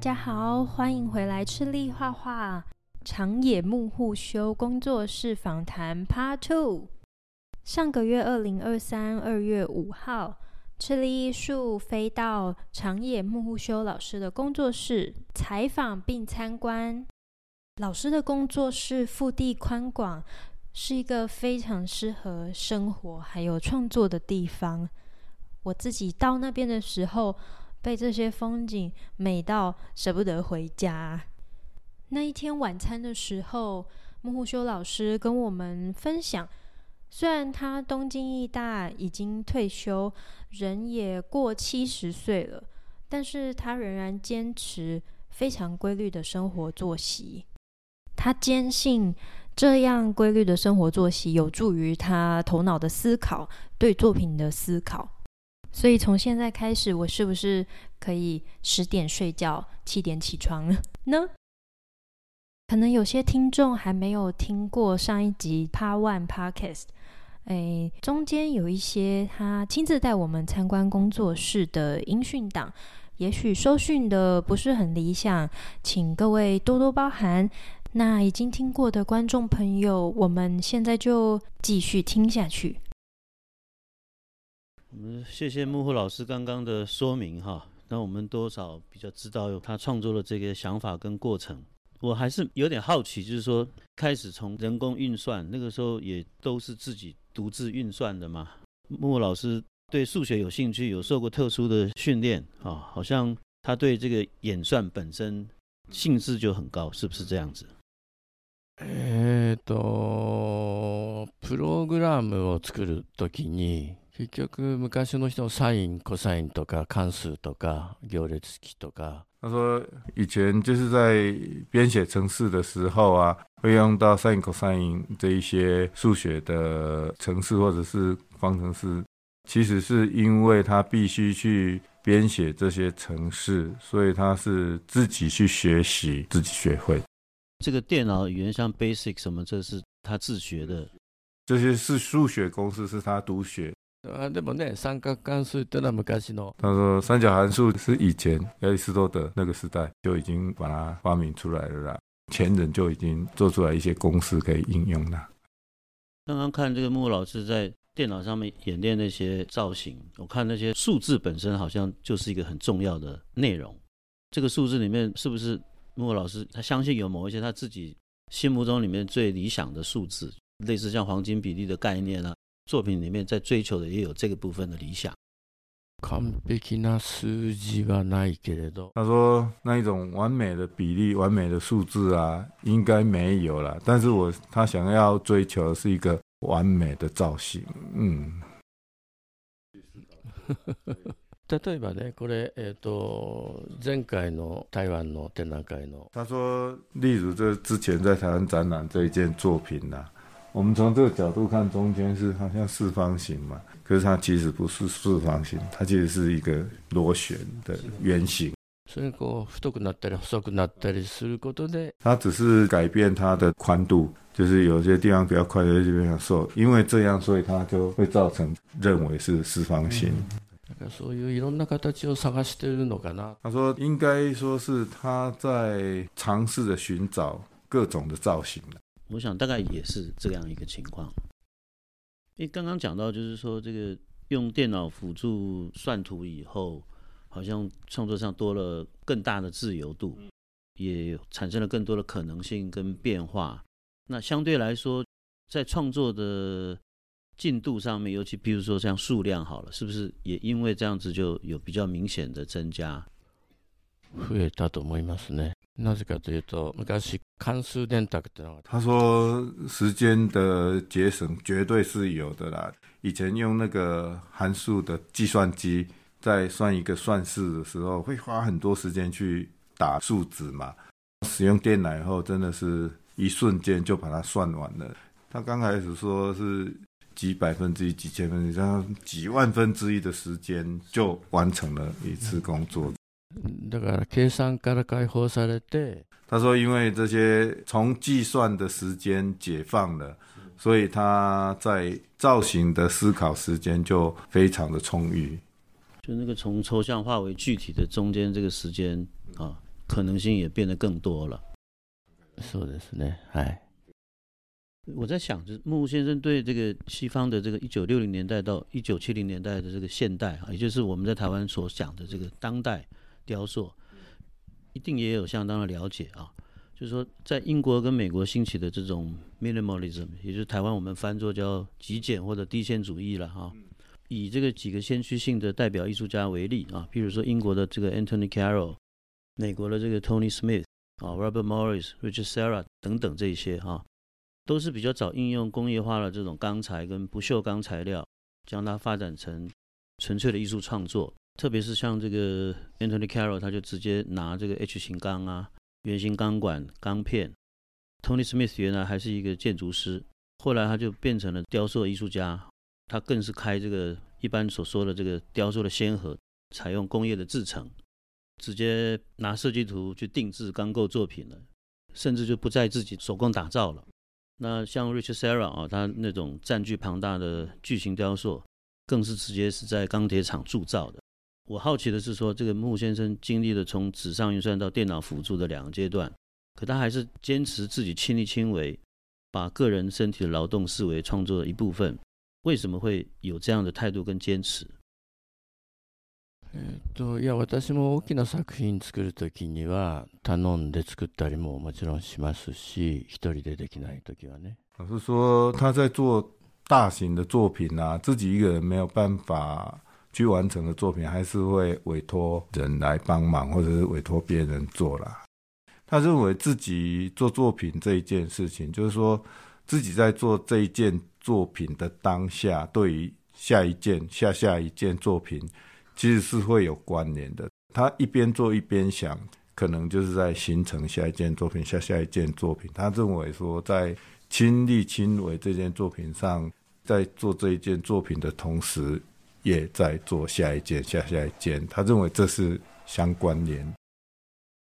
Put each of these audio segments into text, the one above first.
大家好，欢迎回来赤粒话画长野木户修工作室访谈 Part Two。上个月二零二三二月五号，赤粒艺术飞到长野木户修老师的工作室采访并参观。老师的工作室腹地宽广，是一个非常适合生活还有创作的地方。我自己到那边的时候，被这些风景美到舍不得回家。那一天晚餐的时候，木户修老师跟我们分享，虽然他东京艺大已经退休，人也过七十岁了，但是他仍然坚持非常规律的生活作息。他坚信这样规律的生活作息有助于他头脑的思考，对作品的思考。所以从现在开始，我是不是可以十点睡觉，七点起床呢？可能有些听众还没有听过上一集 Part One Podcast，哎，中间有一些他亲自带我们参观工作室的音讯档，也许收讯的不是很理想，请各位多多包涵。那已经听过的观众朋友，我们现在就继续听下去。我们谢谢木户老师刚刚的说明哈，那我们多少比较知道他创作的这个想法跟过程。我还是有点好奇，就是说开始从人工运算，那个时候也都是自己独自运算的嘛。木户老师对数学有兴趣，有受过特殊的训练啊，好像他对这个演算本身兴致就很高，是不是这样子？えっと、プログラムを作る时に。 结局昔の人サイン、コサインとか关数とか行列式とか。他说以前就是在编写程式的时候啊，会用到 sin、cosine 这一些数学的程式或者是方程式。其实是因为他必须去编写这些程式，所以他是自己去学习，自己学会。这个电脑语言像 Basic 什么，这是他自学的。这些是数学公式，是他独学。 啊，对不对？三角函数都那么开心哦。他说，三角函数是以前亚里士多德那个时代就已经把它发明出来了啦，前人就已经做出来一些公式可以应用了。刚刚看这个木户老师在电脑上面演练那些造型，我看那些数字本身好像就是一个很重要的内容。这个数字里面是不是木户老师他相信有某一些他自己心目中里面最理想的数字，类似像黄金比例的概念啊？作品里面在追求的也有这个部分的理想。完璧な数字はないけれど，他说那一种完美的比例、完美的数字啊，应该没有了。但是我他想要追求的是一个完美的造型。嗯。例えば呢，これえっと前回の台湾の展览会の，他说，例如这之前在台湾展览这一件作品啊。 我们从这个角度看，中间是好像四方形嘛，可是它其实不是四方形，它其实是一个螺旋的圆形。它只是改变它的宽度，就是有些地方比较宽，有些地方比较瘦，因为这样，所以它就会造成认为是四方形。他说，应该说是他在尝试着寻找各种的造型。我想大概也是这样一个情况。因为刚刚讲到，就是说这个用电脑辅助算图以后，好像创作上多了更大的自由度，也产生了更多的可能性跟变化。那相对来说，在创作的进度上面，尤其比如说像数量好了，是不是也因为这样子就有比较明显的增加？増えたと思いますね。那是个这些做，那个 看书电卓的。他说时间的节省绝对是有的啦。以前用那个函数的计算机，在算一个算式的时候，会花很多时间去打数字嘛。使用电脑以后，真的是一瞬间就把它算完了。他刚开始说是几百分之一、几千分之一，然后几万分之一的时间就完成了一次工作。だから计算から解放されて，他说，因为这些从计算的时间解放了，所以他在造型的思考时间就非常的充裕。就那个从抽象化为具体的中间这个时间啊， 可能性也变得更多了。そうですね。哎，我在想，就是木先生对这个西方的这个一九六零年代到一九七零年代的这个现代啊，也就是我们在台湾所讲的这个当代 雕塑，一定也有相当的了解啊。就是说，在英国跟美国兴起的这种 minimalism，也就是台湾我们翻作叫极简或者低线主义了哈。以这个几个先驱性的代表艺术家为例啊，比如说英国的这个 Anthony Carroll，美国的这个 Tony Smith 啊，Robert Morris、Richard Serra 等等这些哈，都是比较早应用工业化的这种钢材跟不锈钢材料，将它发展成纯粹的艺术创作。特别是像这个 Anthony Carroll，他就直接拿这个 H 型钢啊。圆形钢管、钢片。Tony Smith 原来还是一个建筑师，后来他就变成了雕塑艺术家。他更是开这个一般所说的这个雕塑的先河，采用工业的制成，直接拿设计图去定制钢构作品了，甚至就不再自己手工打造了。那像 Richard Serra 啊，他那种占据庞大的巨型雕塑，更是直接是在钢铁厂铸造的。我好奇的是说，这个木先生经历了从纸上运算到电脑辅助的两个阶段，可他还是坚持自己亲力亲为，把个人身体的劳动视为创作的一部分。为什么会有这样的态度跟坚持？えっと、いや、私も大きな作品作る时には頼んで作ったりももちろんしますし、一人でできない时はね。老实说，他在做大型的作品啊，自己一个人没有办法。 去完成的作品，还是会委托人来帮忙，或者是委托别人做啦。他认为自己做作品这一件事情，就是说自己在做这一件作品的当下，对于下一件、下下一件作品，其实是会有关联的。他一边做一边想，可能就是在形成下一件作品、下下一件作品。他认为说，在亲力亲为这件作品上，在做这一件作品的同时。也在做下一件、下下一件，他认为这是相关联。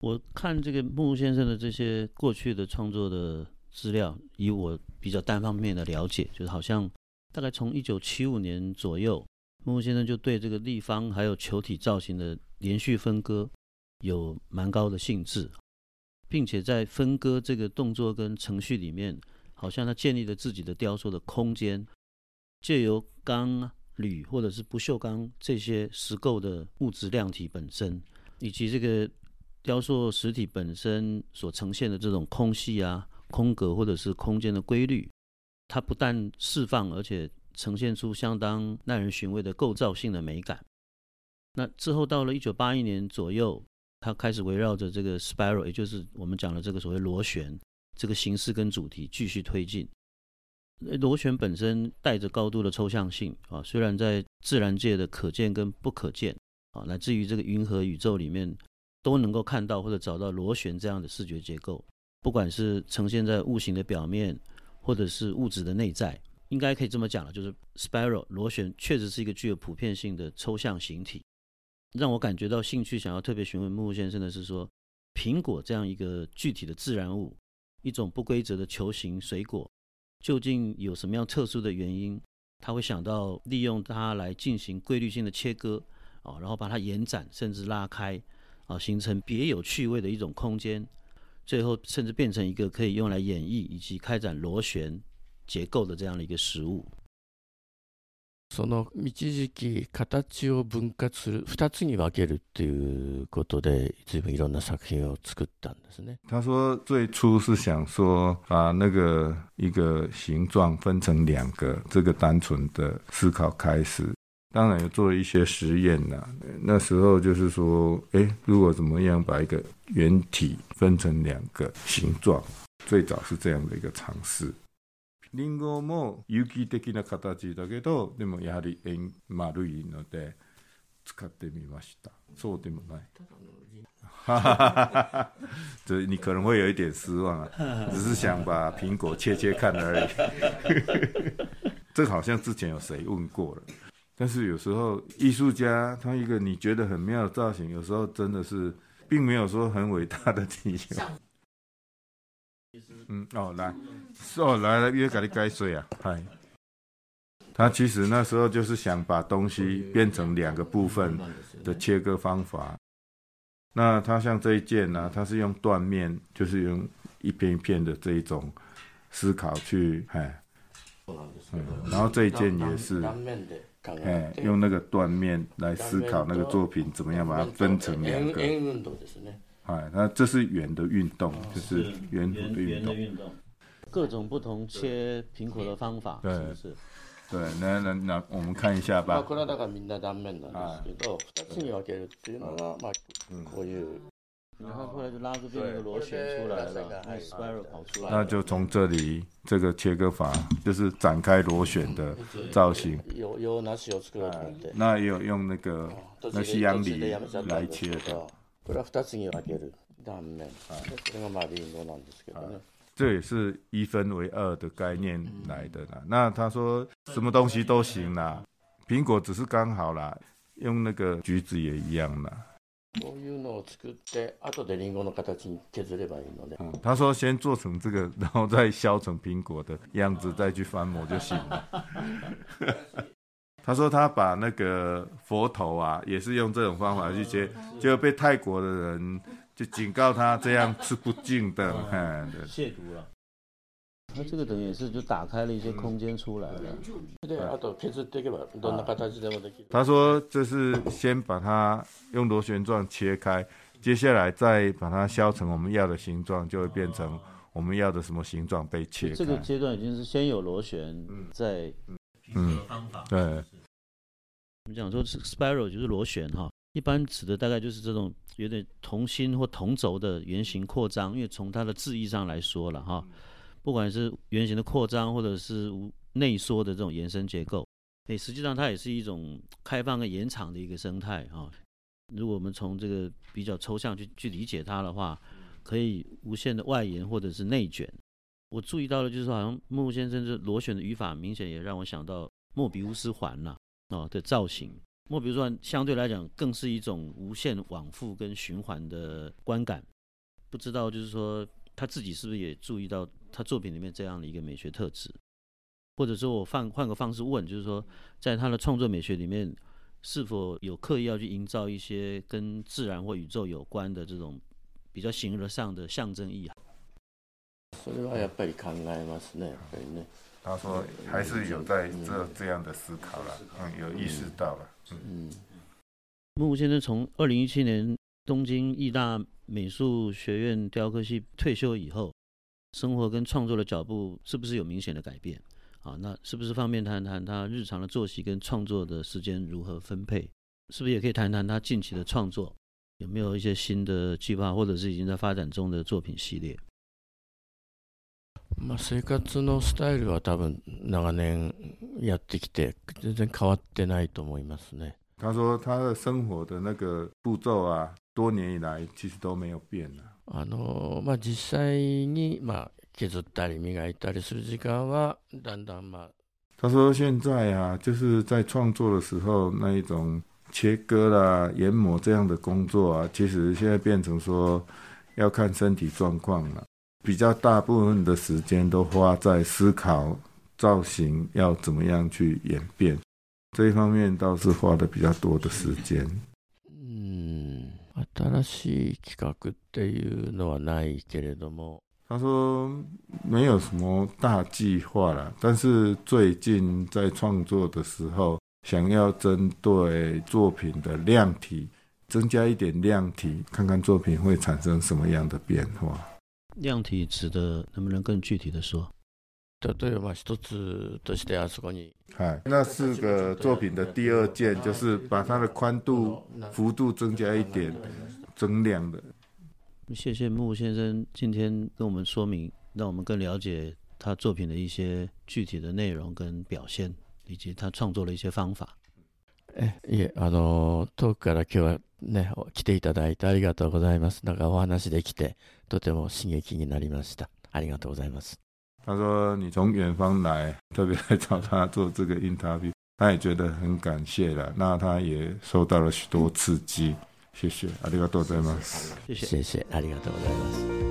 我看这个木木先生的这些过去的创作的资料，以我比较单方面的了解，就是好像大概从一九七五年左右，木木先生就对这个立方还有球体造型的连续分割有蛮高的兴致，并且在分割这个动作跟程序里面，好像他建立了自己的雕塑的空间，借由钢。铝或者是不锈钢这些实构的物质量体本身，以及这个雕塑实体本身所呈现的这种空隙啊、空格或者是空间的规律，它不但释放，而且呈现出相当耐人寻味的构造性的美感。那之后到了一九八一年左右，它开始围绕着这个 spiral，也就是我们讲的这个所谓螺旋这个形式跟主题继续推进。螺旋本身带着高度的抽象性啊，虽然在自然界的可见跟不可见啊，乃至于这个银河宇宙里面都能够看到或者找到螺旋这样的视觉结构，不管是呈现在物形的表面，或者是物质的内在，应该可以这么讲了，就是 spiral 螺旋确实是一个具有普遍性的抽象形体。让我感觉到兴趣，想要特别询问木木先生的是说，苹果这样一个具体的自然物，一种不规则的球形水果。究竟有什么样特殊的原因，他会想到利用它来进行规律性的切割啊，然后把它延展甚至拉开啊，形成别有趣味的一种空间，最后甚至变成一个可以用来演绎以及开展螺旋结构的这样的一个食物。その一时期形を分割する二つに分けるっていうことで随分いろんな作品を作ったんですね。他说最初是想说把那个一个形状分成两个，这个单纯的思考开始，当然有做一些实验呐。那时候就是说，哎，如果怎么样把一个圆体分成两个形状，最早是这样的一个尝试。リンゴも有机的な形だけど、でもやはり円丸いので使ってみました。そうでもない。这你可能会有一点失望啊，只是想把苹果切切看而已。这个好像之前有谁问过了，但是有时候艺术家他一个你觉得很妙的造型，有时候真的是并没有说很伟大的理由。嗯，哦，来，哦，来了，又给你改水啊，嗨。他其实那时候就是想把东西变成两个部分的切割方法。那他像这一件呢、啊，它是用断面，就是用一片一片的这一种思考去，哎，嗯，然后这一件也是，哎，用那个断面来思考那个作品怎么样把它分成两个，哎，那这是圆的运动，就是圆的运动，各种不同切苹果的方法，是不是？对，那那那我们看一下吧。然后后来就拉出变成一个螺旋出来了，那 spiral 跑出来。那就从这里这个切割法，就是展开螺旋的造型。有有那是有这个，那也有用那个那西洋梨来切的。这也是一分为二的概念来的啦。那他说什么东西都行啦，苹果只是刚好啦，用那个橘子也一样啦。他说先做成这个，然后再削成苹果的样子，再去翻模就行了。他说他把那个佛头啊，也是用这种方法去切，就被泰国的人。就警告他这样是不敬的，嗯，亵渎了。他这个等于也是就打开了一些空间出来了。他说这是先把它用螺旋状切开，接下来再把它削成我们要的形状，就会变成我们要的什么形状被切开。这个阶段已经是先有螺旋，再嗯，对。我们讲说是 spiral 就是螺旋哈。一般指的大概就是这种有点同心或同轴的圆形扩张，因为从它的字义上来说了哈，不管是圆形的扩张或者是无内缩的这种延伸结构，诶，实际上它也是一种开放跟延长的一个生态哈。如果我们从这个比较抽象去去理解它的话，可以无限的外延或者是内卷。我注意到了，就是说好像木先生这螺旋的语法，明显也让我想到莫比乌斯环了哦的造型。莫比乌斯环相对来讲更是一种无限往复跟循环的观感，不知道就是说他自己是不是也注意到他作品里面这样的一个美学特质，或者说我换换个方式问，就是说在他的创作美学里面是否有刻意要去营造一些跟自然或宇宙有关的这种比较形而上的象征意涵？他说还是有在这这样的思考了，嗯，有意识到了。嗯，木先生从二零一七年东京艺大美术学院雕刻系退休以后，生活跟创作的脚步是不是有明显的改变？啊，那是不是方便谈谈他日常的作息跟创作的时间如何分配？是不是也可以谈谈他近期的创作有没有一些新的计划，或者是已经在发展中的作品系列？まあ、生活のスタイルは多分长年やってきて全然変わってないと思いますね。他说他的生活的那个步骤啊，多年以来其实都没有变了。あのまあ実际にまあ削ったり磨いたりする时间はだんだんまあ。他说现在啊，就是在创作的时候那一种切割啦、研磨这样的工作啊，其实现在变成说要看身体状况了。比较大部分的时间都花在思考造型要怎么样去演变，这一方面倒是花的比较多的时间。嗯，新しい企画っていうのはないけれども，他说没有什么大计划啦，但是最近在创作的时候，想要针对作品的量体增加一点量体，看看作品会产生什么样的变化。 量体指的能不能更具体的说？例えば一つとしてあそこに，嗨，那四个作品的第二件就是把它的宽度幅度增加一点，增量的。谢谢木先生今天跟我们说明，让我们更了解他作品的一些具体的内容跟表现，以及他创作的一些方法。哎，也あの远くから今日はね来ていただいてありがとうございます。なんかお话できて とても刺激になりました。ありがとうございます。他说你从远方来，特别来找他做这个 interview，他也觉得很感谢了。那他也受到了许多刺激。谢谢，ありがとうございます。谢谢，谢谢，ありがとうございます。